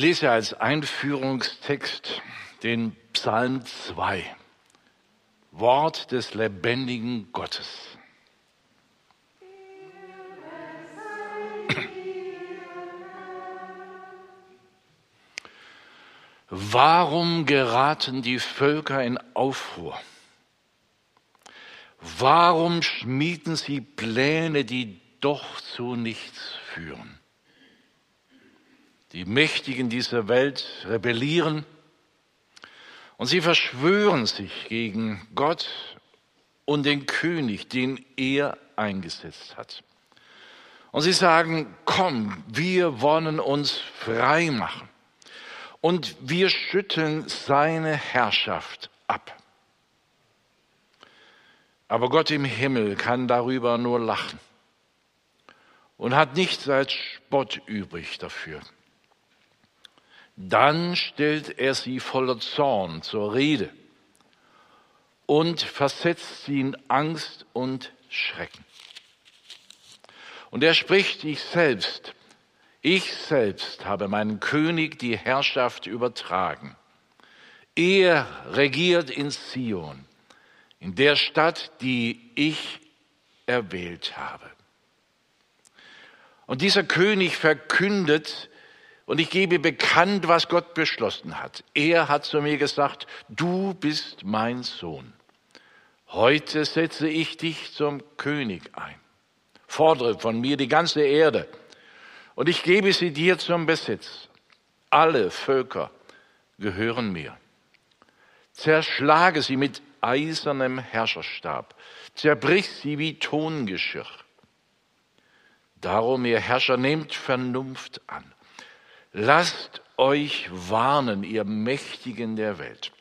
Ich lese als Einführungstext den Psalm 2, Wort des lebendigen Gottes. Warum geraten die Völker in Aufruhr? Warum schmieden sie Pläne, die doch zu nichts führen? Die Mächtigen dieser Welt rebellieren und sie verschwören sich gegen Gott und den König, den er eingesetzt hat. Und sie sagen, komm, wir wollen uns frei machen und wir schütteln seine Herrschaft ab. Aber Gott im Himmel kann darüber nur lachen und hat nichts als Spott übrig dafür. Dann stellt er sie voller Zorn zur Rede und versetzt sie in Angst und Schrecken. Und er spricht sich selbst, ich selbst habe meinem König die Herrschaft übertragen. Er regiert in Zion, in der Stadt, die ich erwählt habe. Und dieser König verkündet, und ich gebe bekannt, was Gott beschlossen hat. Er hat zu mir gesagt, du bist mein Sohn. Heute setze ich dich zum König ein. Fordere von mir die ganze Erde und ich gebe sie dir zum Besitz. Alle Völker gehören mir. Zerschlage sie mit eisernem Herrscherstab, zerbrich sie wie Tongeschirr. Darum, ihr Herrscher, nehmt Vernunft an. Lasst euch warnen, ihr Mächtigen der Welt.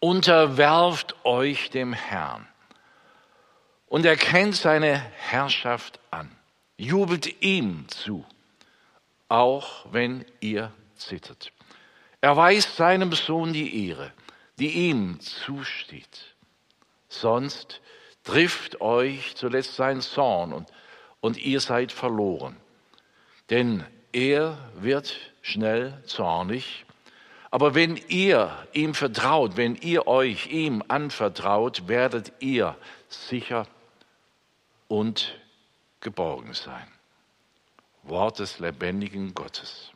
Unterwerft euch dem Herrn und erkennt seine Herrschaft an jubelt ihm zu, auch wenn ihr zittert. Erweist seinem Sohn die Ehre, die ihm zusteht. Sonst trifft euch zuletzt sein Zorn und, und ihr seid verloren. Denn er wird schnell zornig. Aber wenn ihr ihm vertraut, wenn ihr euch ihm anvertraut, werdet ihr sicher und geborgen sein. Wort des lebendigen Gottes.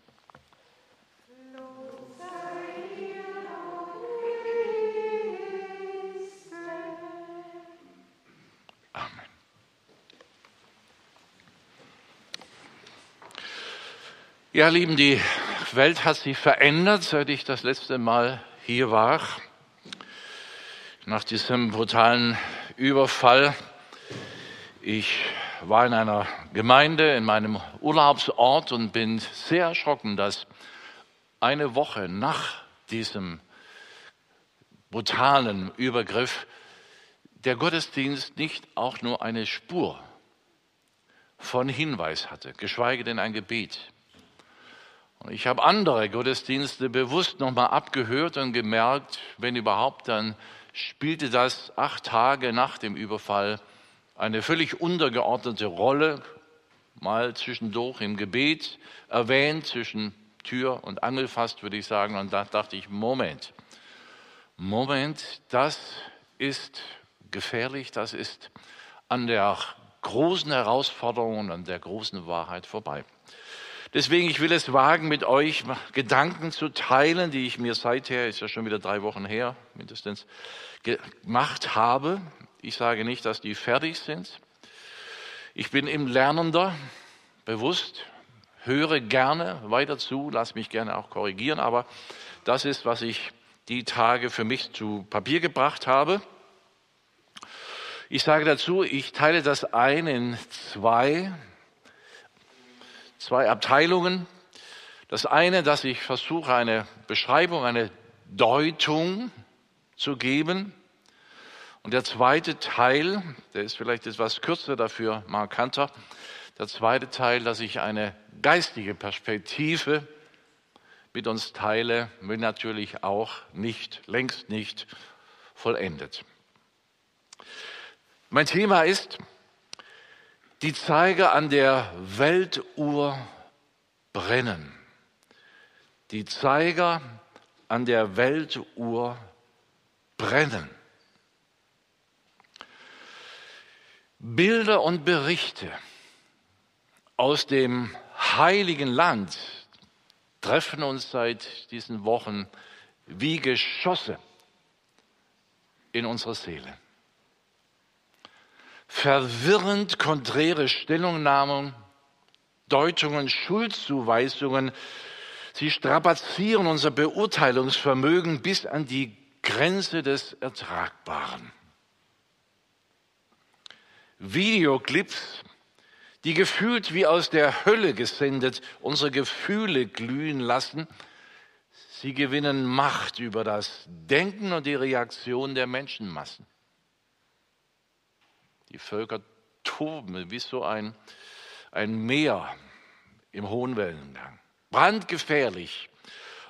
Ja, Lieben, die Welt hat sich verändert, seit ich das letzte Mal hier war. Nach diesem brutalen Überfall. Ich war in einer Gemeinde in meinem Urlaubsort und bin sehr erschrocken, dass eine Woche nach diesem brutalen Übergriff der Gottesdienst nicht auch nur eine Spur von Hinweis hatte, geschweige denn ein Gebet. Ich habe andere Gottesdienste bewusst nochmal abgehört und gemerkt, wenn überhaupt, dann spielte das acht Tage nach dem Überfall eine völlig untergeordnete Rolle, mal zwischendurch im Gebet erwähnt, zwischen Tür und Angel fast, würde ich sagen. Und da dachte ich, Moment, Moment, das ist gefährlich, das ist an der großen Herausforderung und an der großen Wahrheit vorbei. Deswegen, ich will es wagen, mit euch Gedanken zu teilen, die ich mir seither, ist ja schon wieder drei Wochen her, mindestens, gemacht habe. Ich sage nicht, dass die fertig sind. Ich bin im Lernender, bewusst, höre gerne weiter zu, lass mich gerne auch korrigieren, aber das ist, was ich die Tage für mich zu Papier gebracht habe. Ich sage dazu, ich teile das ein in zwei, zwei Abteilungen. Das eine, dass ich versuche, eine Beschreibung, eine Deutung zu geben. Und der zweite Teil, der ist vielleicht etwas kürzer, dafür markanter, der zweite Teil, dass ich eine geistige Perspektive mit uns teile, will natürlich auch nicht, längst nicht vollendet. Mein Thema ist, die Zeiger an der Weltuhr brennen. Die Zeiger an der Weltuhr brennen. Bilder und Berichte aus dem heiligen Land treffen uns seit diesen Wochen wie Geschosse in unsere Seele. Verwirrend konträre Stellungnahmen, Deutungen, Schuldzuweisungen, sie strapazieren unser Beurteilungsvermögen bis an die Grenze des Ertragbaren. Videoclips, die gefühlt wie aus der Hölle gesendet unsere Gefühle glühen lassen, sie gewinnen Macht über das Denken und die Reaktion der Menschenmassen. Die Völker toben wie so ein, ein Meer im hohen Wellengang. Brandgefährlich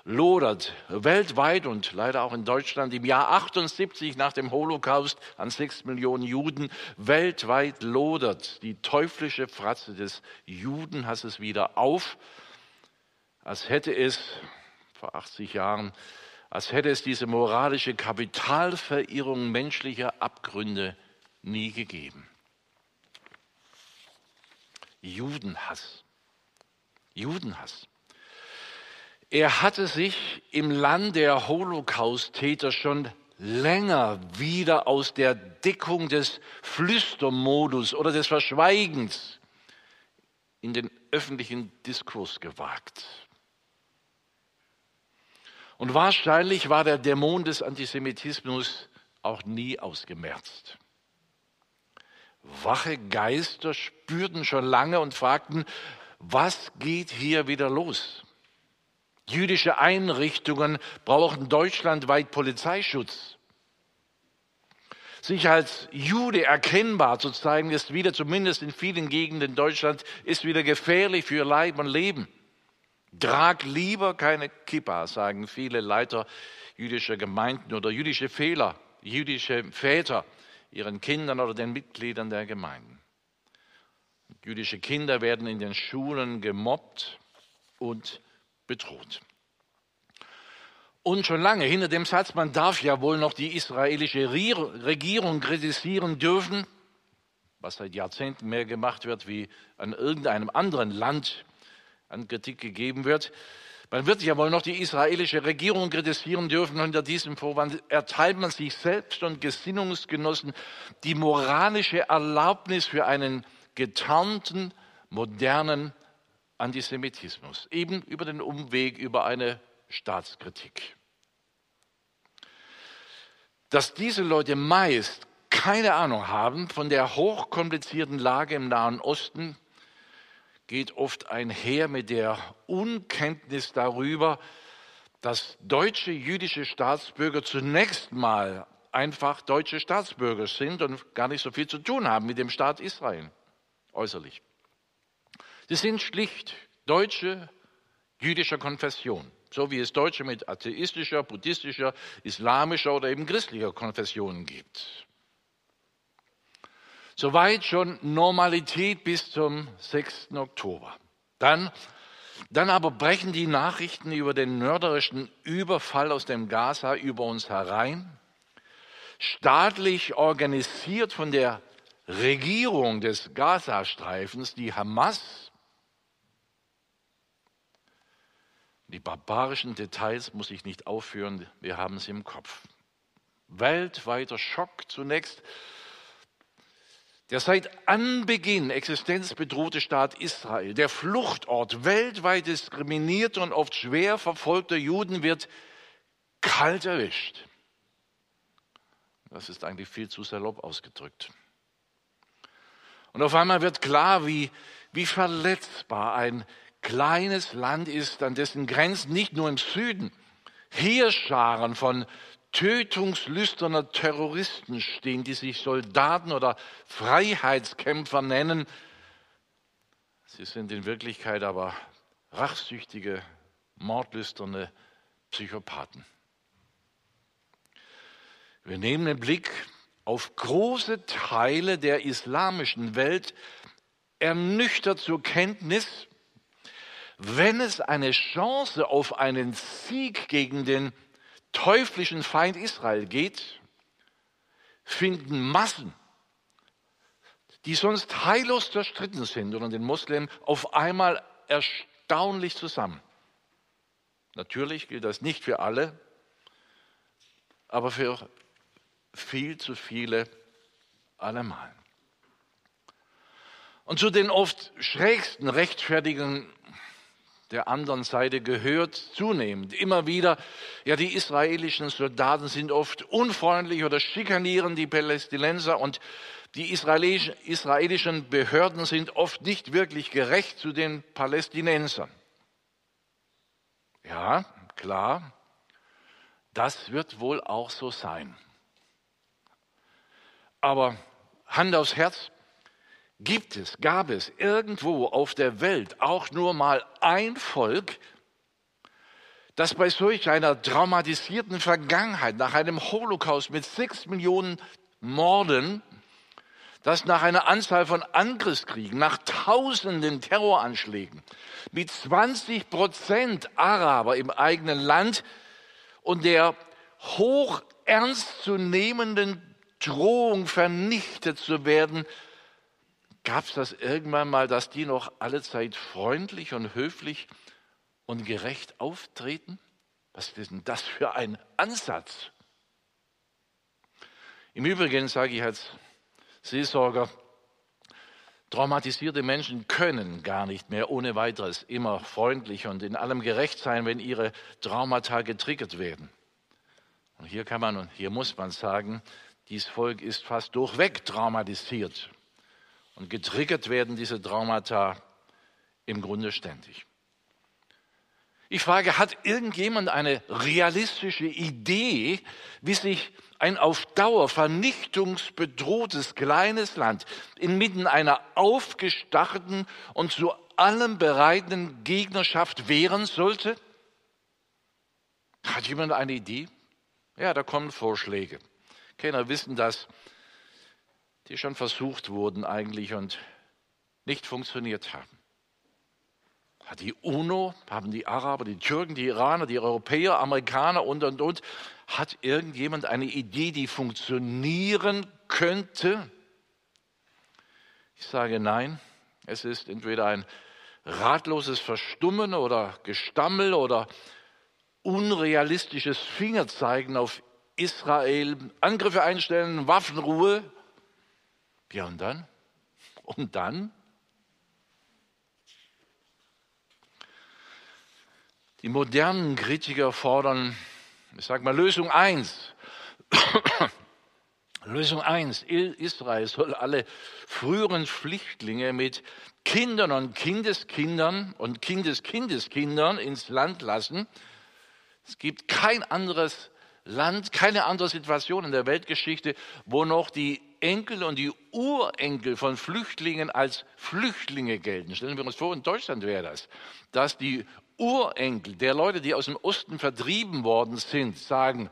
lodert weltweit und leider auch in Deutschland im Jahr 78 nach dem Holocaust an sechs Millionen Juden weltweit lodert die teuflische Fratze des Judenhasses wieder auf, als hätte es vor 80 Jahren, als hätte es diese moralische Kapitalverirrung menschlicher Abgründe nie gegeben. Judenhass. Judenhass. Er hatte sich im Land der Holocaust-Täter schon länger wieder aus der Deckung des Flüstermodus oder des Verschweigens in den öffentlichen Diskurs gewagt. Und wahrscheinlich war der Dämon des Antisemitismus auch nie ausgemerzt. Wache Geister spürten schon lange und fragten, was geht hier wieder los? Jüdische Einrichtungen brauchen deutschlandweit Polizeischutz. Sich als Jude erkennbar zu zeigen, ist wieder, zumindest in vielen Gegenden Deutschlands, ist wieder gefährlich für Leib und Leben. Trag lieber keine Kippa, sagen viele Leiter jüdischer Gemeinden oder jüdische Fehler, jüdische Väter ihren Kindern oder den Mitgliedern der Gemeinden. Jüdische Kinder werden in den Schulen gemobbt und bedroht. Und schon lange hinter dem Satz, man darf ja wohl noch die israelische Regierung kritisieren dürfen, was seit Jahrzehnten mehr gemacht wird, wie an irgendeinem anderen Land an Kritik gegeben wird. Man wird ja wohl noch die israelische Regierung kritisieren dürfen. Unter diesem Vorwand erteilt man sich selbst und Gesinnungsgenossen die moralische Erlaubnis für einen getarnten, modernen Antisemitismus, eben über den Umweg über eine Staatskritik. Dass diese Leute meist keine Ahnung haben von der hochkomplizierten Lage im Nahen Osten, geht oft einher mit der Unkenntnis darüber, dass deutsche jüdische Staatsbürger zunächst mal einfach deutsche Staatsbürger sind und gar nicht so viel zu tun haben mit dem Staat Israel äußerlich. Sie sind schlicht Deutsche jüdischer Konfession, so wie es Deutsche mit atheistischer, buddhistischer, islamischer oder eben christlicher Konfession gibt. Soweit schon Normalität bis zum 6. Oktober. Dann, dann aber brechen die Nachrichten über den mörderischen Überfall aus dem Gaza über uns herein, staatlich organisiert von der Regierung des Gazastreifens, die Hamas. Die barbarischen Details muss ich nicht aufführen, wir haben sie im Kopf. Weltweiter Schock zunächst. Der seit Anbeginn existenzbedrohte Staat Israel, der Fluchtort weltweit diskriminierter und oft schwer verfolgter Juden, wird kalt erwischt. Das ist eigentlich viel zu salopp ausgedrückt. Und auf einmal wird klar, wie, wie verletzbar ein kleines Land ist, an dessen Grenzen nicht nur im Süden Heerscharen von tötungslüsterner Terroristen stehen, die sich Soldaten oder Freiheitskämpfer nennen. Sie sind in Wirklichkeit aber rachsüchtige, mordlüsterne Psychopathen. Wir nehmen den Blick auf große Teile der islamischen Welt ernüchtert zur Kenntnis, wenn es eine Chance auf einen Sieg gegen den teuflischen Feind Israel geht, finden Massen, die sonst heillos zerstritten sind unter den Muslimen, auf einmal erstaunlich zusammen. Natürlich gilt das nicht für alle, aber für viel zu viele allemal. Und zu den oft schrägsten Rechtfertigungen der anderen Seite gehört zunehmend immer wieder, ja, die israelischen Soldaten sind oft unfreundlich oder schikanieren die Palästinenser und die israelischen Behörden sind oft nicht wirklich gerecht zu den Palästinensern. Ja, klar, das wird wohl auch so sein. Aber Hand aufs Herz, Gibt es, gab es irgendwo auf der Welt auch nur mal ein Volk, das bei solch einer traumatisierten Vergangenheit, nach einem Holocaust mit sechs Millionen Morden, das nach einer Anzahl von Angriffskriegen, nach tausenden Terroranschlägen, mit 20 Prozent Araber im eigenen Land und der hoch ernst zu nehmenden Drohung vernichtet zu werden, Gab es das irgendwann mal, dass die noch alle Zeit freundlich und höflich und gerecht auftreten? Was ist denn das für ein Ansatz? Im Übrigen sage ich als Seelsorger, traumatisierte Menschen können gar nicht mehr ohne weiteres immer freundlich und in allem gerecht sein, wenn ihre Traumata getriggert werden. Und hier kann man und hier muss man sagen, dieses Volk ist fast durchweg traumatisiert. Und getriggert werden diese Traumata im Grunde ständig. Ich frage, hat irgendjemand eine realistische Idee, wie sich ein auf Dauer vernichtungsbedrohtes kleines Land inmitten einer aufgestachelten und zu allem bereiten Gegnerschaft wehren sollte? Hat jemand eine Idee? Ja, da kommen Vorschläge. Kenner wissen das die schon versucht wurden eigentlich und nicht funktioniert haben. Hat die UNO, haben die Araber, die Türken, die Iraner, die Europäer, Amerikaner und, und, und, hat irgendjemand eine Idee, die funktionieren könnte? Ich sage nein. Es ist entweder ein ratloses Verstummen oder Gestammel oder unrealistisches Fingerzeigen auf Israel, Angriffe einstellen, Waffenruhe, ja, und dann? Und dann? Die modernen Kritiker fordern, ich sage mal, Lösung 1. Lösung 1. Israel soll alle früheren Flüchtlinge mit Kindern und Kindeskindern und Kindeskindeskindern ins Land lassen. Es gibt kein anderes Land, keine andere Situation in der Weltgeschichte, wo noch die Enkel und die Urenkel von Flüchtlingen als Flüchtlinge gelten. Stellen wir uns vor, in Deutschland wäre das, dass die Urenkel der Leute, die aus dem Osten vertrieben worden sind, sagen,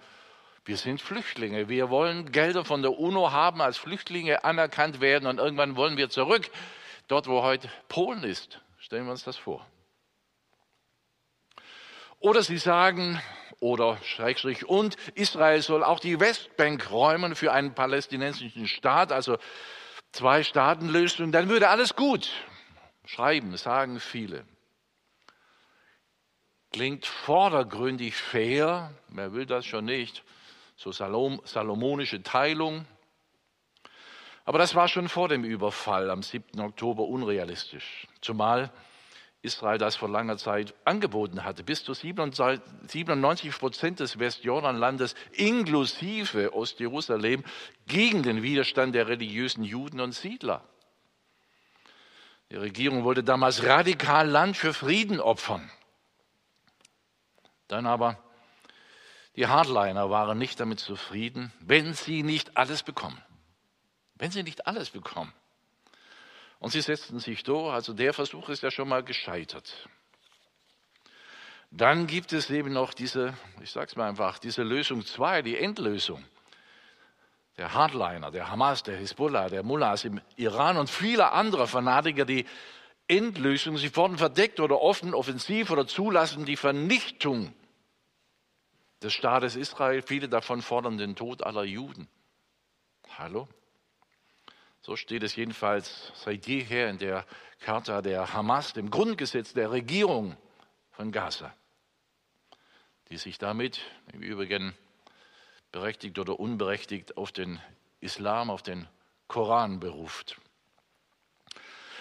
wir sind Flüchtlinge, wir wollen Gelder von der UNO haben, als Flüchtlinge anerkannt werden und irgendwann wollen wir zurück, dort wo heute Polen ist. Stellen wir uns das vor. Oder sie sagen, oder Schrägstrich und Israel soll auch die Westbank räumen für einen palästinensischen Staat, also zwei Staatenlösung, dann würde alles gut. Schreiben, sagen viele. Klingt vordergründig fair, wer will das schon nicht, so Salom, salomonische Teilung. Aber das war schon vor dem Überfall am 7. Oktober unrealistisch. Zumal Israel das vor langer Zeit angeboten hatte. Bis zu 97 Prozent des Westjordanlandes inklusive Ostjerusalem gegen den Widerstand der religiösen Juden und Siedler. Die Regierung wollte damals radikal Land für Frieden opfern. Dann aber, die Hardliner waren nicht damit zufrieden, wenn sie nicht alles bekommen. Wenn sie nicht alles bekommen. Und sie setzten sich durch, also der Versuch ist ja schon mal gescheitert. Dann gibt es eben noch diese, ich sage es mal einfach, diese Lösung 2, die Endlösung. Der Hardliner, der Hamas, der Hisbollah, der Mullahs im Iran und viele andere Fanatiker, die Endlösung, sie fordern verdeckt oder offen, offensiv oder zulassen die Vernichtung des Staates Israel. Viele davon fordern den Tod aller Juden. Hallo? So steht es jedenfalls seit jeher in der Charta der Hamas, dem Grundgesetz der Regierung von Gaza, die sich damit im Übrigen berechtigt oder unberechtigt auf den Islam, auf den Koran beruft.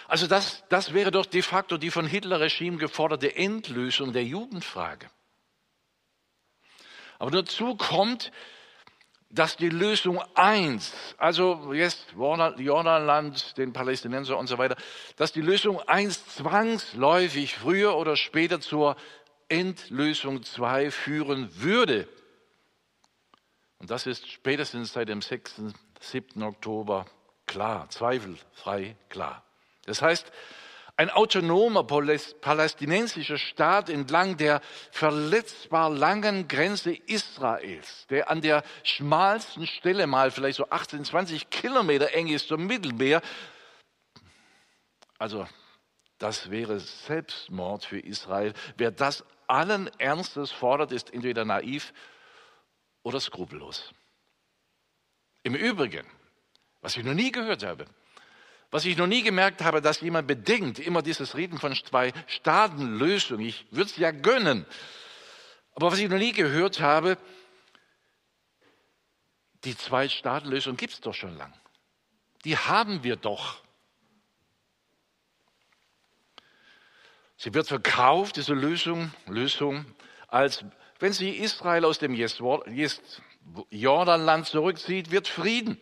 Also das, das wäre doch de facto die von Hitler-Regime geforderte Endlösung der Judenfrage. Aber dazu kommt, dass die Lösung eins, also jetzt Jordanland, den Palästinenser und so weiter, dass die Lösung eins zwangsläufig früher oder später zur Endlösung zwei führen würde. Und das ist spätestens seit dem 6., 7. Oktober klar, zweifelfrei klar. Das heißt, ein autonomer palästinensischer Staat entlang der verletzbar langen Grenze Israels, der an der schmalsten Stelle mal vielleicht so 18, 20 Kilometer eng ist zum Mittelmeer. Also das wäre Selbstmord für Israel. Wer das allen Ernstes fordert, ist entweder naiv oder skrupellos. Im Übrigen, was ich noch nie gehört habe, was ich noch nie gemerkt habe, dass jemand bedenkt, immer dieses Reden von zwei Staatenlösung, ich würde es ja gönnen, aber was ich noch nie gehört habe, die Zwei-Staaten-Lösung gibt es doch schon lang. Die haben wir doch. Sie wird verkauft, diese Lösung, Lösung als wenn sie Israel aus dem Jordanland zurückzieht, wird Frieden.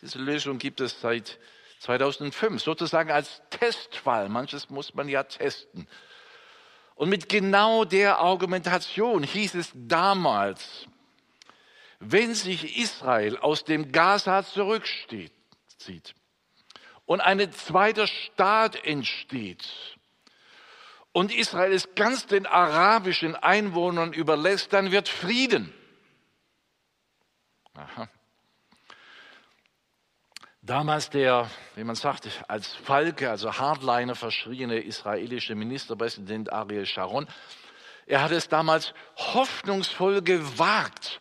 Diese Lösung gibt es seit 2005, sozusagen als Testfall. Manches muss man ja testen. Und mit genau der Argumentation hieß es damals, wenn sich Israel aus dem Gaza zurückzieht und ein zweiter Staat entsteht, und Israel es ganz den arabischen Einwohnern überlässt, dann wird Frieden. Aha. Damals der, wie man sagt, als Falke, also Hardliner verschriene israelische Ministerpräsident Ariel Sharon, er hat es damals hoffnungsvoll gewagt,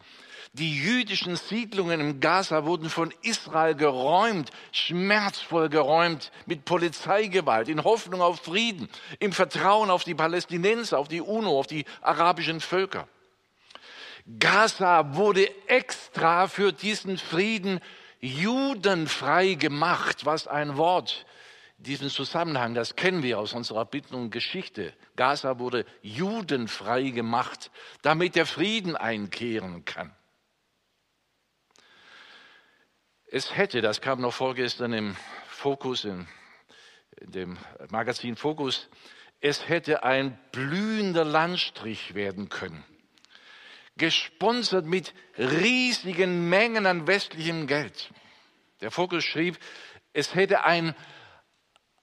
die jüdischen Siedlungen im Gaza wurden von Israel geräumt, schmerzvoll geräumt, mit Polizeigewalt, in Hoffnung auf Frieden, im Vertrauen auf die Palästinenser, auf die UNO, auf die arabischen Völker. Gaza wurde extra für diesen Frieden judenfrei gemacht, was ein Wort diesen Zusammenhang, das kennen wir aus unserer Bitten und Geschichte. Gaza wurde judenfrei gemacht, damit der Frieden einkehren kann. Es hätte, das kam noch vorgestern im Fokus, in, in dem Magazin Fokus, es hätte ein blühender Landstrich werden können. Gesponsert mit riesigen Mengen an westlichem Geld. Der Fokus schrieb, es hätte ein,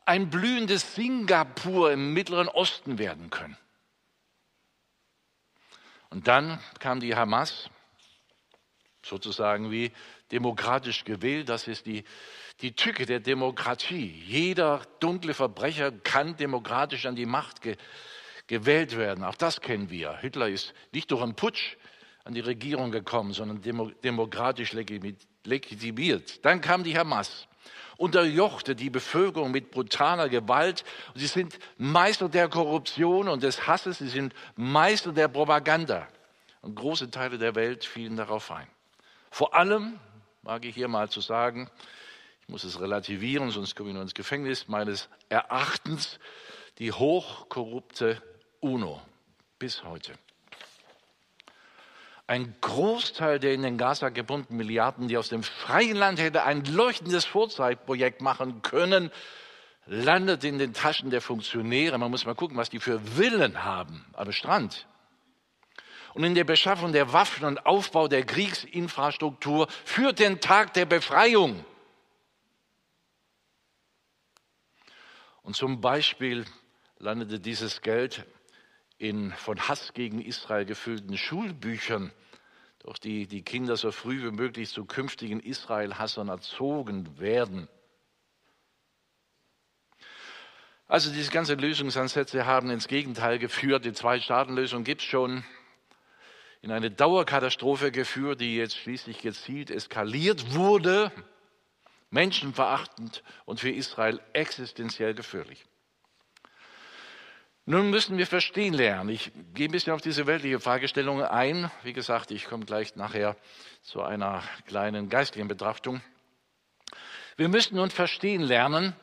ein blühendes Singapur im Mittleren Osten werden können. Und dann kam die Hamas, sozusagen wie demokratisch gewählt. Das ist die, die Tücke der Demokratie. Jeder dunkle Verbrecher kann demokratisch an die Macht ge, gewählt werden. Auch das kennen wir. Hitler ist nicht durch einen Putsch an die Regierung gekommen, sondern demo, demokratisch legitimiert. Dann kam die Hamas unterjochte die Bevölkerung mit brutaler Gewalt. Sie sind Meister der Korruption und des Hasses, sie sind Meister der Propaganda. Und große Teile der Welt fielen darauf ein. Vor allem wage ich hier mal zu sagen, ich muss es relativieren, sonst komme ich nur ins Gefängnis, meines Erachtens die hochkorrupte UNO bis heute. Ein Großteil der in den Gaza gebundenen Milliarden, die aus dem freien Land hätte ein leuchtendes Vorzeigprojekt machen können, landet in den Taschen der Funktionäre. Man muss mal gucken, was die für Willen haben am Strand. Und in der Beschaffung der Waffen und Aufbau der Kriegsinfrastruktur für den Tag der Befreiung. Und zum Beispiel landete dieses Geld in von Hass gegen Israel gefüllten Schulbüchern, durch die die Kinder so früh wie möglich zu künftigen Israel-Hassern erzogen werden. Also diese ganzen Lösungsansätze haben ins Gegenteil geführt. Die Zwei-Staaten-Lösung gibt es schon in eine Dauerkatastrophe geführt, die jetzt schließlich gezielt eskaliert wurde, menschenverachtend und für Israel existenziell gefährlich. Nun müssen wir verstehen lernen. Ich gehe ein bisschen auf diese weltliche Fragestellung ein. Wie gesagt, ich komme gleich nachher zu einer kleinen geistlichen Betrachtung. Wir müssen nun verstehen lernen,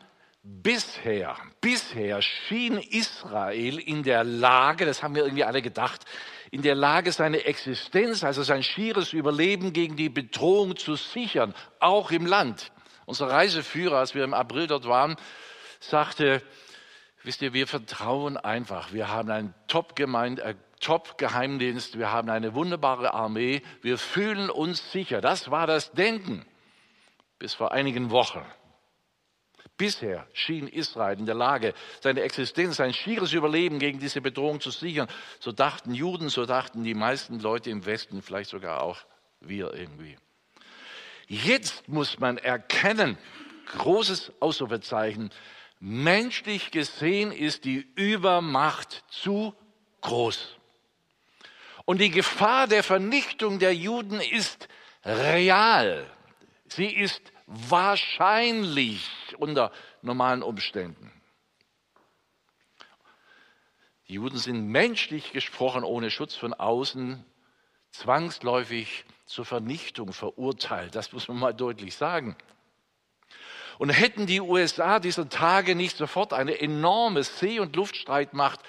bisher, bisher schien Israel in der Lage, das haben wir irgendwie alle gedacht, in der Lage, seine Existenz, also sein schieres Überleben gegen die Bedrohung zu sichern, auch im Land. Unser Reiseführer, als wir im April dort waren, sagte, Wisst ihr, wir vertrauen einfach. Wir haben einen Top-Gemeinde, äh, Top-Geheimdienst, wir haben eine wunderbare Armee, wir fühlen uns sicher. Das war das Denken bis vor einigen Wochen. Bisher schien Israel in der Lage, seine Existenz, sein schieres Überleben gegen diese Bedrohung zu sichern. So dachten Juden, so dachten die meisten Leute im Westen, vielleicht sogar auch wir irgendwie. Jetzt muss man erkennen, großes Ausrufezeichen, Menschlich gesehen ist die Übermacht zu groß. Und die Gefahr der Vernichtung der Juden ist real. Sie ist wahrscheinlich unter normalen Umständen. Die Juden sind menschlich gesprochen ohne Schutz von außen zwangsläufig zur Vernichtung verurteilt. Das muss man mal deutlich sagen. Und hätten die USA dieser Tage nicht sofort eine enorme See- und Luftstreitmacht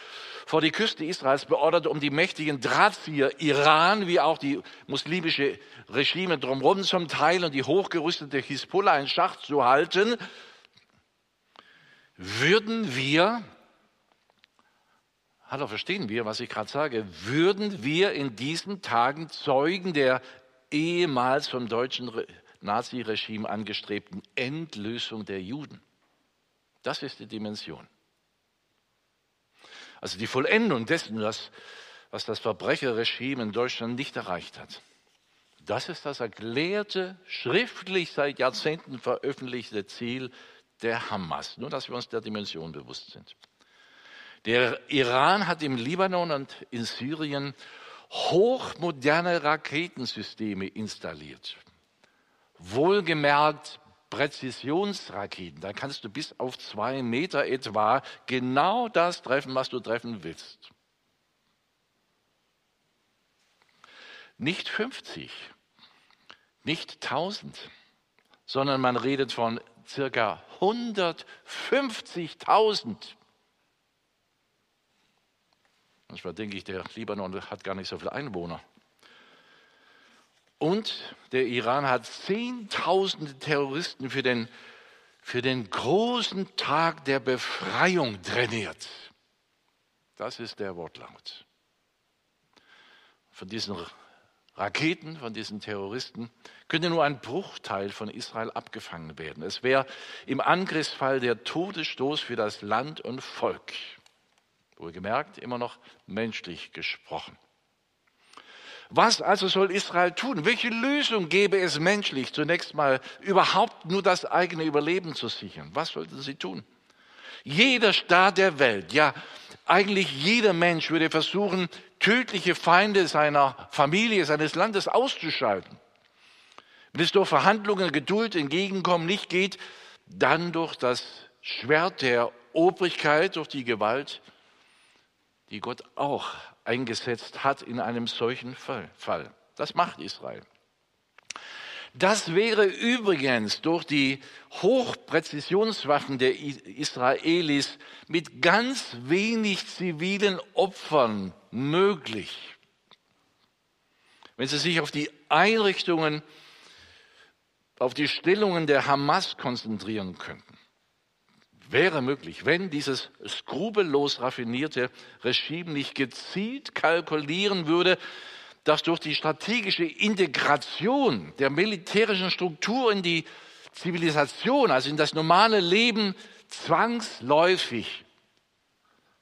vor die Küste Israels beordert, um die mächtigen Drahtzieher Iran wie auch die muslimische Regime drumherum zum Teil und die hochgerüstete Hisbollah in Schach zu halten, würden wir, hallo, verstehen wir, was ich gerade sage, würden wir in diesen Tagen Zeugen der ehemals vom deutschen Naziregime angestrebten Endlösung der Juden. Das ist die Dimension. Also die Vollendung dessen, was, was das Verbrecherregime in Deutschland nicht erreicht hat. Das ist das erklärte, schriftlich seit Jahrzehnten veröffentlichte Ziel der Hamas. Nur, dass wir uns der Dimension bewusst sind. Der Iran hat im Libanon und in Syrien hochmoderne Raketensysteme installiert wohlgemerkt Präzisionsraketen. Da kannst du bis auf zwei Meter etwa genau das treffen, was du treffen willst. Nicht 50, nicht 1000, sondern man redet von circa 150.000. Manchmal denke ich, der Libanon hat gar nicht so viele Einwohner. Und der Iran hat Zehntausende Terroristen für den, für den großen Tag der Befreiung trainiert. Das ist der Wortlaut. Von diesen Raketen, von diesen Terroristen, könnte nur ein Bruchteil von Israel abgefangen werden. Es wäre im Angriffsfall der Todesstoß für das Land und Volk. Wohlgemerkt, immer noch menschlich gesprochen. Was also soll Israel tun? Welche Lösung gäbe es menschlich, zunächst mal überhaupt nur das eigene Überleben zu sichern? Was sollten sie tun? Jeder Staat der Welt, ja eigentlich jeder Mensch würde versuchen, tödliche Feinde seiner Familie, seines Landes auszuschalten. Wenn es durch Verhandlungen, Geduld, Entgegenkommen nicht geht, dann durch das Schwert der Obrigkeit, durch die Gewalt, die Gott auch eingesetzt hat in einem solchen Fall. Das macht Israel. Das wäre übrigens durch die Hochpräzisionswaffen der Israelis mit ganz wenig zivilen Opfern möglich. Wenn Sie sich auf die Einrichtungen, auf die Stellungen der Hamas konzentrieren könnten. Wäre möglich, wenn dieses skrupellos raffinierte Regime nicht gezielt kalkulieren würde, dass durch die strategische Integration der militärischen Struktur in die Zivilisation, also in das normale Leben, zwangsläufig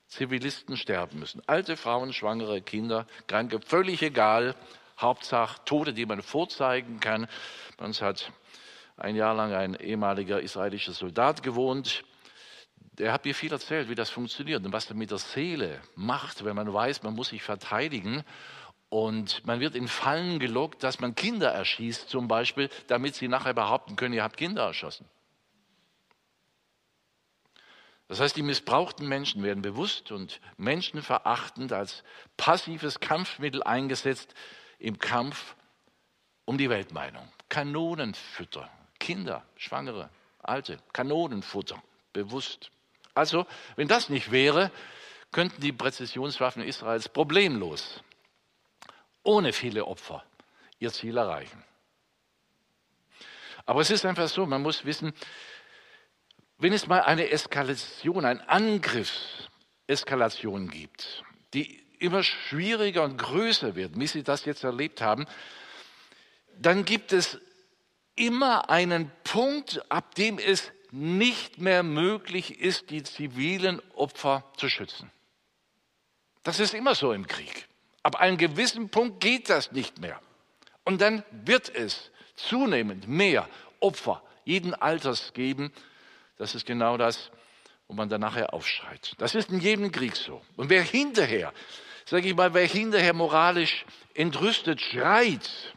Zivilisten sterben müssen. Alte Frauen, Schwangere, Kinder, Kranke, völlig egal. Hauptsache Tote, die man vorzeigen kann. Bei uns hat ein Jahr lang ein ehemaliger israelischer Soldat gewohnt. Der hat mir viel erzählt, wie das funktioniert und was er mit der Seele macht, wenn man weiß, man muss sich verteidigen. Und man wird in Fallen gelockt, dass man Kinder erschießt, zum Beispiel, damit sie nachher behaupten können, ihr habt Kinder erschossen. Das heißt, die missbrauchten Menschen werden bewusst und menschenverachtend als passives Kampfmittel eingesetzt im Kampf um die Weltmeinung. Kanonenfütter, Kinder, Schwangere, Alte, Kanonenfutter, bewusst. Also, wenn das nicht wäre, könnten die Präzisionswaffen Israels problemlos, ohne viele Opfer, ihr Ziel erreichen. Aber es ist einfach so, man muss wissen, wenn es mal eine Eskalation, ein Angriffseskalation gibt, die immer schwieriger und größer wird, wie Sie das jetzt erlebt haben, dann gibt es immer einen Punkt, ab dem es nicht mehr möglich ist, die zivilen Opfer zu schützen. Das ist immer so im Krieg. Ab einem gewissen Punkt geht das nicht mehr. Und dann wird es zunehmend mehr Opfer jeden Alters geben, das ist genau das, wo man dann nachher aufschreit. Das ist in jedem Krieg so. Und wer hinterher, sage ich mal, wer hinterher moralisch entrüstet schreit,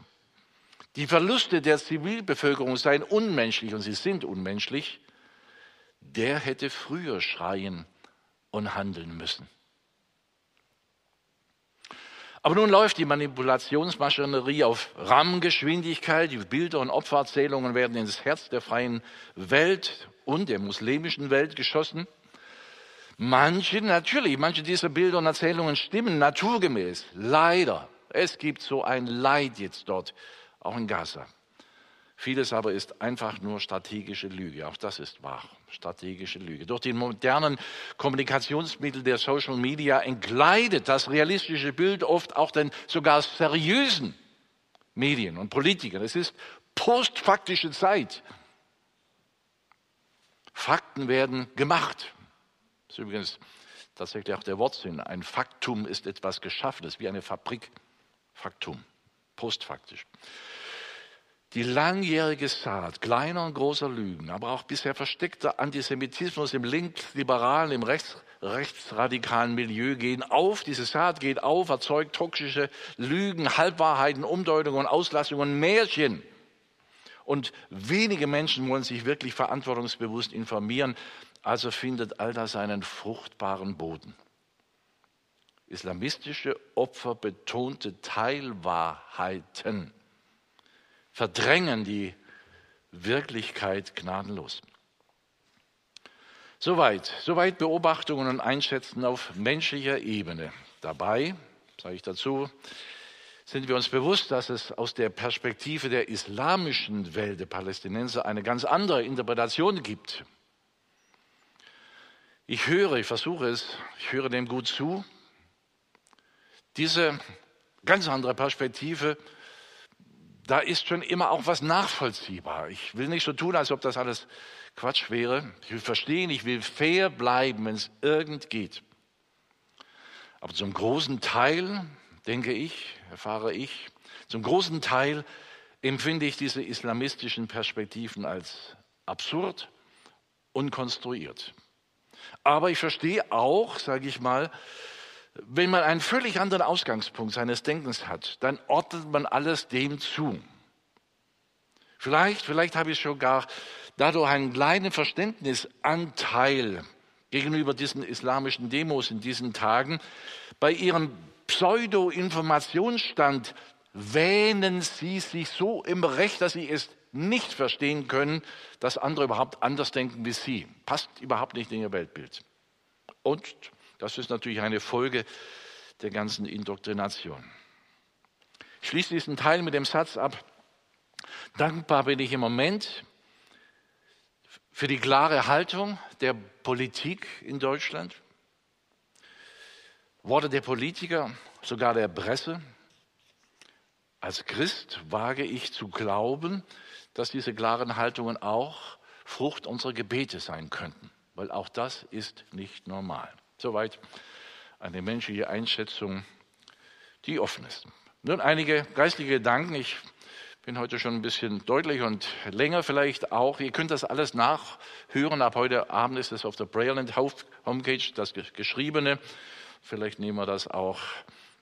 die Verluste der Zivilbevölkerung seien unmenschlich und sie sind unmenschlich, der hätte früher schreien und handeln müssen. Aber nun läuft die Manipulationsmaschinerie auf RAM-Geschwindigkeit. Die Bilder und Opfererzählungen werden ins Herz der freien Welt und der muslimischen Welt geschossen. Manche, natürlich, manche dieser Bilder und Erzählungen stimmen naturgemäß. Leider. Es gibt so ein Leid jetzt dort, auch in Gaza. Vieles aber ist einfach nur strategische Lüge. Auch das ist wahr. Strategische Lüge. Durch die modernen Kommunikationsmittel der Social Media entgleitet das realistische Bild oft auch den sogar seriösen Medien und Politikern. Es ist postfaktische Zeit. Fakten werden gemacht. Das ist übrigens tatsächlich auch der Wortsinn. Ein Faktum ist etwas Geschaffenes, wie eine Fabrik. Faktum, postfaktisch. Die langjährige Saat kleiner und großer Lügen, aber auch bisher versteckter Antisemitismus im linksliberalen, im rechts, rechtsradikalen Milieu gehen auf. Diese Saat geht auf, erzeugt toxische Lügen, Halbwahrheiten, Umdeutungen, Auslassungen, Märchen. Und wenige Menschen wollen sich wirklich verantwortungsbewusst informieren. Also findet all das einen fruchtbaren Boden. Islamistische Opfer betonte Teilwahrheiten verdrängen die Wirklichkeit gnadenlos. Soweit, soweit Beobachtungen und Einschätzen auf menschlicher Ebene. Dabei, sage ich dazu, sind wir uns bewusst, dass es aus der Perspektive der islamischen Welt der Palästinenser eine ganz andere Interpretation gibt. Ich höre, ich versuche es, ich höre dem gut zu. Diese ganz andere Perspektive, da ist schon immer auch was nachvollziehbar. Ich will nicht so tun, als ob das alles Quatsch wäre. Ich will verstehen, ich will fair bleiben, wenn es irgend geht. Aber zum großen Teil denke ich, erfahre ich, zum großen Teil empfinde ich diese islamistischen Perspektiven als absurd und konstruiert. Aber ich verstehe auch, sage ich mal, wenn man einen völlig anderen Ausgangspunkt seines Denkens hat, dann ordnet man alles dem zu. Vielleicht, vielleicht habe ich sogar dadurch einen kleinen Verständnisanteil gegenüber diesen islamischen Demos in diesen Tagen. Bei ihrem Pseudo-Informationsstand wähnen sie sich so im Recht, dass sie es nicht verstehen können, dass andere überhaupt anders denken wie sie. Passt überhaupt nicht in ihr Weltbild. Und das ist natürlich eine Folge der ganzen Indoktrination. Ich schließe diesen Teil mit dem Satz ab. Dankbar bin ich im Moment für die klare Haltung der Politik in Deutschland, Worte der Politiker, sogar der Presse. Als Christ wage ich zu glauben, dass diese klaren Haltungen auch Frucht unserer Gebete sein könnten, weil auch das ist nicht normal. Soweit eine menschliche Einschätzung, die offen ist. Nun einige geistliche Gedanken. Ich bin heute schon ein bisschen deutlich und länger vielleicht auch. Ihr könnt das alles nachhören. Ab heute Abend ist es auf der Prayerland Homepage, das Geschriebene. Vielleicht nehmen wir das auch,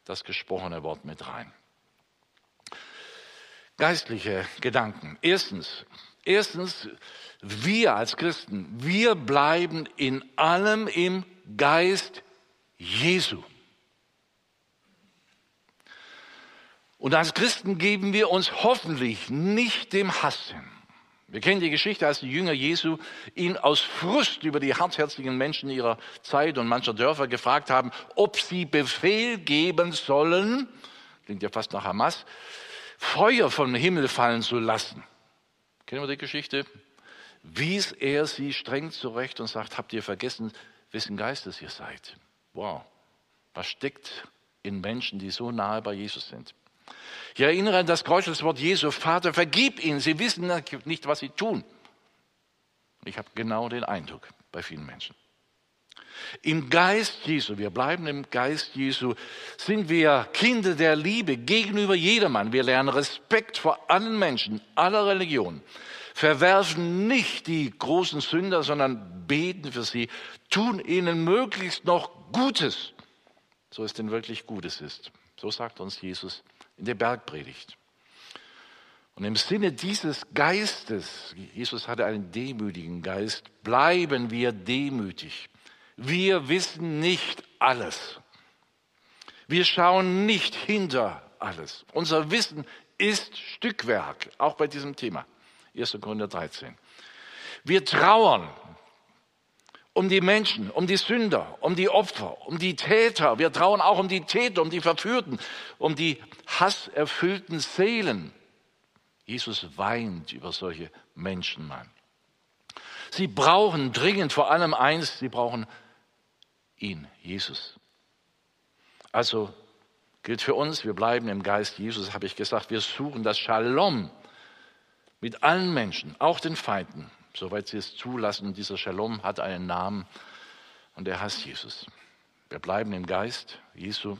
das gesprochene Wort mit rein. Geistliche Gedanken. Erstens, erstens, wir als Christen, wir bleiben in allem im Geist Jesu. Und als Christen geben wir uns hoffentlich nicht dem Hass hin. Wir kennen die Geschichte, als die Jünger Jesu ihn aus Frust über die hartherzigen Menschen ihrer Zeit und mancher Dörfer gefragt haben, ob sie Befehl geben sollen, klingt ja fast nach Hamas, Feuer vom Himmel fallen zu lassen. Kennen wir die Geschichte? Wies er sie streng zurecht und sagt, habt ihr vergessen, wessen Geistes ihr seid? Wow, was steckt in Menschen, die so nahe bei Jesus sind? Ich erinnere an das Kreuzeswort Jesu, Vater, vergib ihnen, sie wissen nicht, was sie tun. Ich habe genau den Eindruck bei vielen Menschen. Im Geist Jesu, wir bleiben im Geist Jesu, sind wir Kinder der Liebe gegenüber jedermann. Wir lernen Respekt vor allen Menschen, aller Religionen, verwerfen nicht die großen Sünder, sondern beten für sie, tun ihnen möglichst noch Gutes, so es denn wirklich Gutes ist. So sagt uns Jesus in der Bergpredigt. Und im Sinne dieses Geistes, Jesus hatte einen demütigen Geist, bleiben wir demütig. Wir wissen nicht alles. Wir schauen nicht hinter alles. Unser Wissen ist Stückwerk, auch bei diesem Thema. 1. Korinther 13. Wir trauern um die Menschen, um die Sünder, um die Opfer, um die Täter. Wir trauen auch um die Täter, um die Verführten, um die hasserfüllten Seelen. Jesus weint über solche Menschen, Mann. Sie brauchen dringend vor allem eins, sie brauchen ihn, Jesus. Also gilt für uns, wir bleiben im Geist Jesus, habe ich gesagt, wir suchen das Shalom mit allen Menschen, auch den Feinden soweit sie es zulassen. Dieser Shalom hat einen Namen und er heißt Jesus. Wir bleiben im Geist Jesu.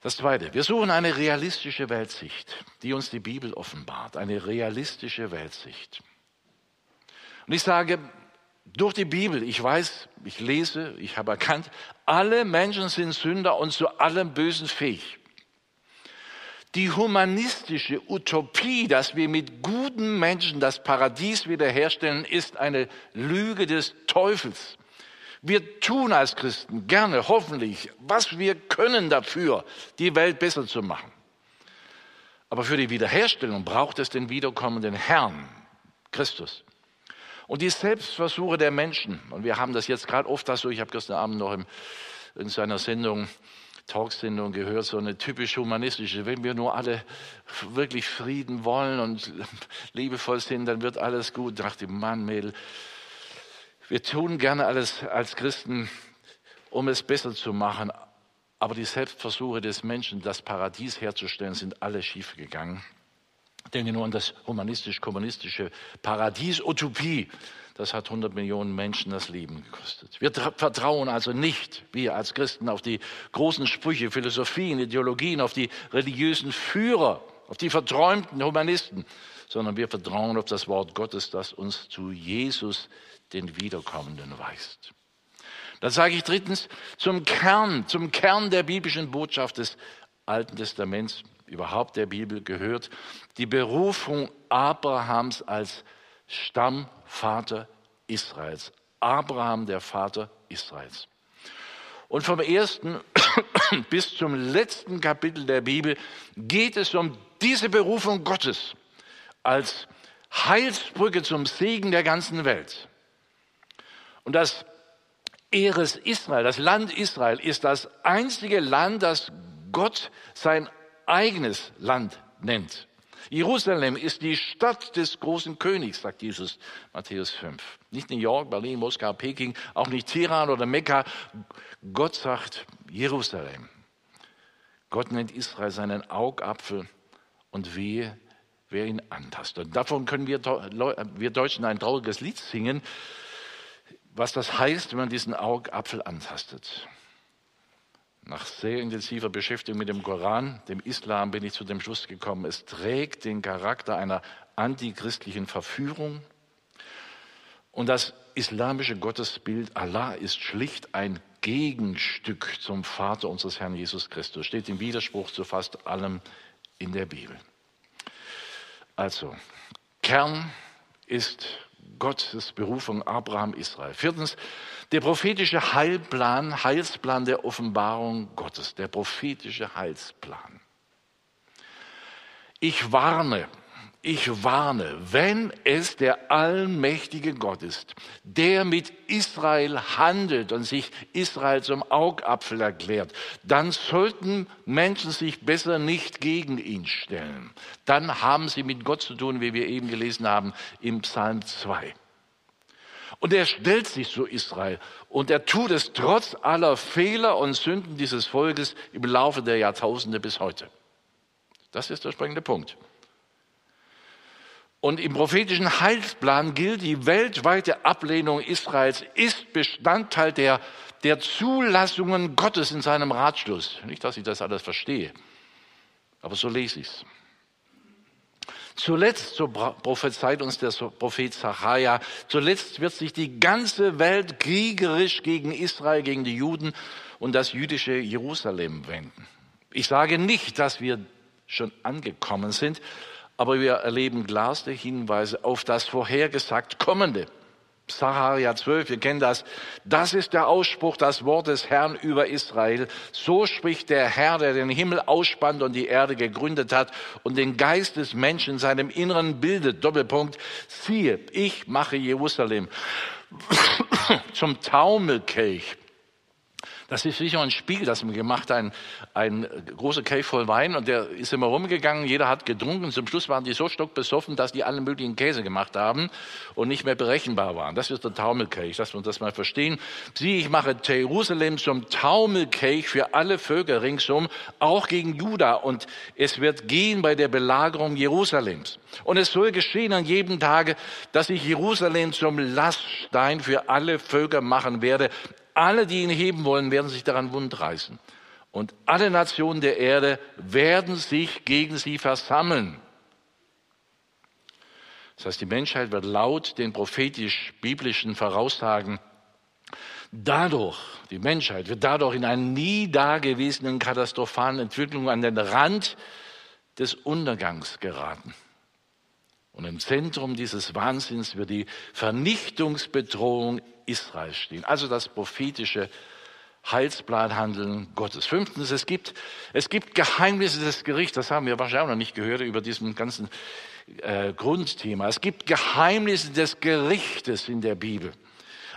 Das Zweite, wir suchen eine realistische Weltsicht, die uns die Bibel offenbart, eine realistische Weltsicht. Und ich sage, durch die Bibel, ich weiß, ich lese, ich habe erkannt, alle Menschen sind Sünder und zu allem Bösen fähig. Die humanistische Utopie, dass wir mit guten Menschen das Paradies wiederherstellen, ist eine Lüge des Teufels. Wir tun als Christen gerne, hoffentlich, was wir können dafür, die Welt besser zu machen. Aber für die Wiederherstellung braucht es den wiederkommenden Herrn, Christus. Und die Selbstversuche der Menschen, und wir haben das jetzt gerade oft, so, ich habe gestern Abend noch im, in seiner Sendung Talksendung gehört, so eine typisch humanistische. Wenn wir nur alle wirklich Frieden wollen und liebevoll sind, dann wird alles gut. Ich dachte, Mann, Mädel, wir tun gerne alles als Christen, um es besser zu machen. Aber die Selbstversuche des Menschen, das Paradies herzustellen, sind alle schiefgegangen. Denke nur an das humanistisch-kommunistische Paradies, Utopie. Das hat 100 Millionen Menschen das Leben gekostet. Wir vertrauen also nicht, wir als Christen, auf die großen Sprüche, Philosophien, Ideologien, auf die religiösen Führer, auf die verträumten Humanisten, sondern wir vertrauen auf das Wort Gottes, das uns zu Jesus, den Wiederkommenden, weist. Dann sage ich drittens zum Kern, zum Kern der biblischen Botschaft des Alten Testaments, überhaupt der Bibel gehört, die Berufung Abrahams als Stammvater Israels. Abraham, der Vater Israels. Und vom ersten bis zum letzten Kapitel der Bibel geht es um diese Berufung Gottes als Heilsbrücke zum Segen der ganzen Welt. Und das Eres Israel, das Land Israel, ist das einzige Land, das Gott sein eigenes Land nennt. Jerusalem ist die Stadt des großen Königs, sagt Jesus, Matthäus 5. Nicht New York, Berlin, Moskau, Peking, auch nicht Teheran oder Mekka. Gott sagt Jerusalem. Gott nennt Israel seinen Augapfel und wehe, wer ihn antastet. Davon können wir, wir Deutschen ein trauriges Lied singen, was das heißt, wenn man diesen Augapfel antastet. Nach sehr intensiver Beschäftigung mit dem Koran, dem Islam, bin ich zu dem Schluss gekommen, es trägt den Charakter einer antichristlichen Verführung. Und das islamische Gottesbild Allah ist schlicht ein Gegenstück zum Vater unseres Herrn Jesus Christus. Steht im Widerspruch zu fast allem in der Bibel. Also, Kern ist Gottes Berufung Abraham Israel. Viertens, der prophetische Heilplan, Heilsplan der Offenbarung Gottes, der prophetische Heilsplan. Ich warne, ich warne, wenn es der allmächtige Gott ist, der mit Israel handelt und sich Israel zum Augapfel erklärt, dann sollten Menschen sich besser nicht gegen ihn stellen. Dann haben sie mit Gott zu tun, wie wir eben gelesen haben im Psalm 2. Und er stellt sich zu Israel und er tut es trotz aller Fehler und Sünden dieses Volkes im Laufe der Jahrtausende bis heute. Das ist der springende Punkt. Und im prophetischen Heilsplan gilt, die weltweite Ablehnung Israels ist Bestandteil der, der Zulassungen Gottes in seinem Ratschluss. Nicht, dass ich das alles verstehe, aber so lese ich es. Zuletzt, so prophezeit uns der Prophet Zachariah, zuletzt wird sich die ganze Welt kriegerisch gegen Israel, gegen die Juden und das jüdische Jerusalem wenden. Ich sage nicht, dass wir schon angekommen sind, aber wir erleben klarste Hinweise auf das vorhergesagt Kommende. Sacharja 12, wir kennen das. Das ist der Ausspruch, das Wort des Herrn über Israel. So spricht der Herr, der den Himmel ausspannt und die Erde gegründet hat und den Geist des Menschen in seinem Inneren bildet. Doppelpunkt. Siehe, ich mache Jerusalem zum Taumelkelch das ist sicher ein Spiel, das man gemacht ein, ein großer Kelch voll Wein und der ist immer rumgegangen, jeder hat getrunken. Zum Schluss waren die so stockbesoffen, dass die alle möglichen Käse gemacht haben und nicht mehr berechenbar waren. Das ist der Taumelkelch, dass wir das mal verstehen. Sieh, ich mache Jerusalem zum Taumelkelch für alle Völker ringsum, auch gegen Juda und es wird gehen bei der Belagerung Jerusalems. Und es soll geschehen an jedem Tage, dass ich Jerusalem zum Laststein für alle Völker machen werde. Alle, die ihn heben wollen, werden sich daran wundreißen. Und alle Nationen der Erde werden sich gegen sie versammeln. Das heißt, die Menschheit wird laut den prophetisch-biblischen Voraussagen dadurch, die Menschheit wird dadurch in einer nie dagewesenen katastrophalen Entwicklung an den Rand des Untergangs geraten. Und im Zentrum dieses Wahnsinns wird die Vernichtungsbedrohung Israels stehen. Also das prophetische Heilsplanhandeln Gottes. Fünftens, es gibt, es gibt Geheimnisse des Gerichts. Das haben wir wahrscheinlich auch noch nicht gehört über diesem ganzen äh, Grundthema. Es gibt Geheimnisse des Gerichtes in der Bibel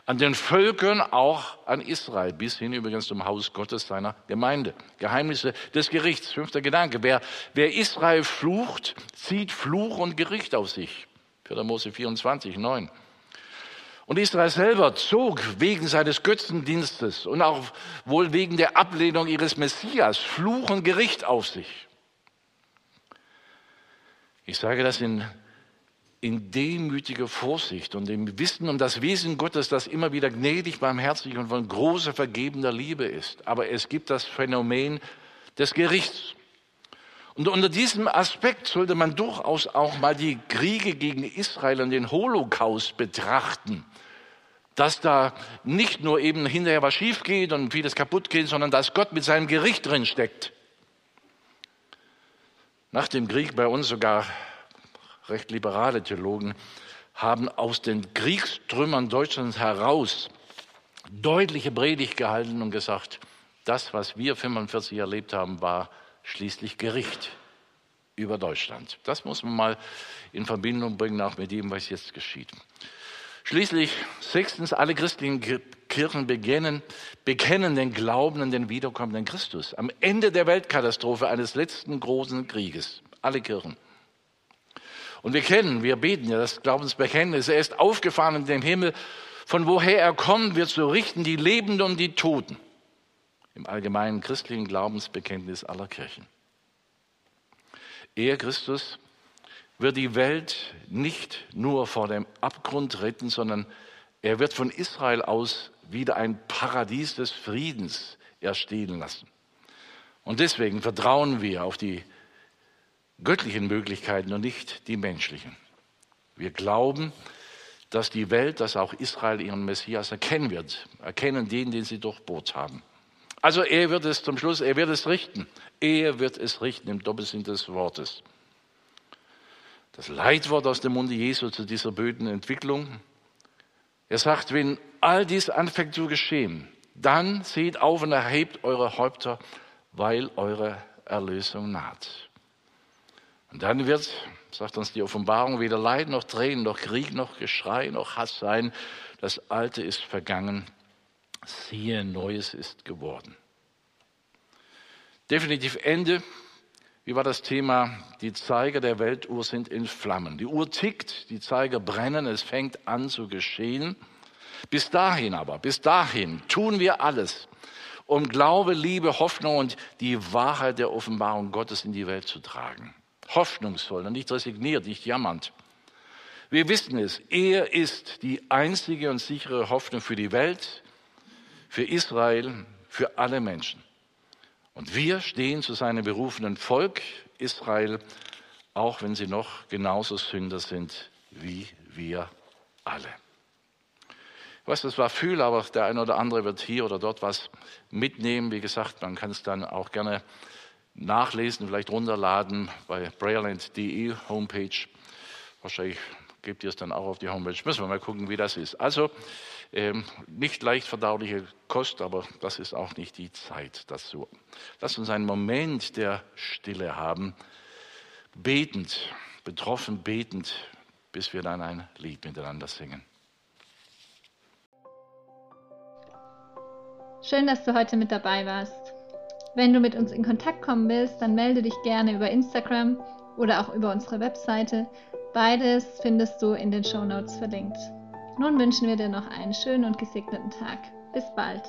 an den Völkern, auch an Israel, bis hin übrigens zum Haus Gottes seiner Gemeinde. Geheimnisse des Gerichts. Fünfter Gedanke. Wer, wer Israel flucht, zieht Fluch und Gericht auf sich. 4. Mose 24, 9. Und Israel selber zog wegen seines Götzendienstes und auch wohl wegen der Ablehnung ihres Messias Fluch und Gericht auf sich. Ich sage das in in demütiger Vorsicht und im Wissen um das Wesen Gottes, das immer wieder gnädig, barmherzig und von großer vergebender Liebe ist. Aber es gibt das Phänomen des Gerichts. Und unter diesem Aspekt sollte man durchaus auch mal die Kriege gegen Israel und den Holocaust betrachten. Dass da nicht nur eben hinterher was schief geht und vieles kaputt geht, sondern dass Gott mit seinem Gericht drin steckt. Nach dem Krieg bei uns sogar recht liberale Theologen, haben aus den Kriegstrümmern Deutschlands heraus deutliche Predigt gehalten und gesagt, das, was wir 45 erlebt haben, war schließlich Gericht über Deutschland. Das muss man mal in Verbindung bringen, auch mit dem, was jetzt geschieht. Schließlich, sechstens, alle christlichen Kirchen bekennen, bekennen den Glauben an den wiederkommenden Christus. Am Ende der Weltkatastrophe eines letzten großen Krieges. Alle Kirchen. Und wir kennen, wir beten ja das Glaubensbekenntnis. Er ist aufgefahren in den Himmel. Von woher er kommt, wird so richten die Lebenden und die Toten. Im allgemeinen christlichen Glaubensbekenntnis aller Kirchen. Er, Christus, wird die Welt nicht nur vor dem Abgrund retten, sondern er wird von Israel aus wieder ein Paradies des Friedens erstehen lassen. Und deswegen vertrauen wir auf die göttlichen Möglichkeiten und nicht die menschlichen. Wir glauben, dass die Welt, dass auch Israel ihren Messias erkennen wird, erkennen den, den sie durchbohrt haben. Also er wird es zum Schluss, er wird es richten. Er wird es richten im Doppelsinn des Wortes. Das Leitwort aus dem Munde Jesu zu dieser böden Entwicklung. Er sagt, wenn all dies anfängt zu geschehen, dann seht auf und erhebt eure Häupter, weil eure Erlösung naht. Und dann wird, sagt uns die Offenbarung, weder Leid noch Tränen, noch Krieg, noch Geschrei, noch Hass sein. Das Alte ist vergangen. Siehe, Neues ist geworden. Definitiv Ende. Wie war das Thema? Die Zeiger der Weltuhr sind in Flammen. Die Uhr tickt, die Zeiger brennen, es fängt an zu geschehen. Bis dahin aber, bis dahin tun wir alles, um Glaube, Liebe, Hoffnung und die Wahrheit der Offenbarung Gottes in die Welt zu tragen. Hoffnungsvoll und nicht resigniert, nicht jammernd. Wir wissen es, er ist die einzige und sichere Hoffnung für die Welt, für Israel, für alle Menschen. Und wir stehen zu seinem berufenen Volk Israel, auch wenn sie noch genauso Sünder sind wie wir alle. Ich weiß, das war viel, aber der eine oder andere wird hier oder dort was mitnehmen. Wie gesagt, man kann es dann auch gerne nachlesen, vielleicht runterladen bei brailleland.de Homepage. Wahrscheinlich gebt ihr es dann auch auf die Homepage. Müssen wir mal gucken, wie das ist. Also ähm, nicht leicht verdauliche Kost, aber das ist auch nicht die Zeit dazu. Lass uns einen Moment der Stille haben, betend, betroffen betend, bis wir dann ein Lied miteinander singen. Schön, dass du heute mit dabei warst. Wenn du mit uns in Kontakt kommen willst, dann melde dich gerne über Instagram oder auch über unsere Webseite. Beides findest du in den Show Notes verlinkt. Nun wünschen wir dir noch einen schönen und gesegneten Tag. Bis bald.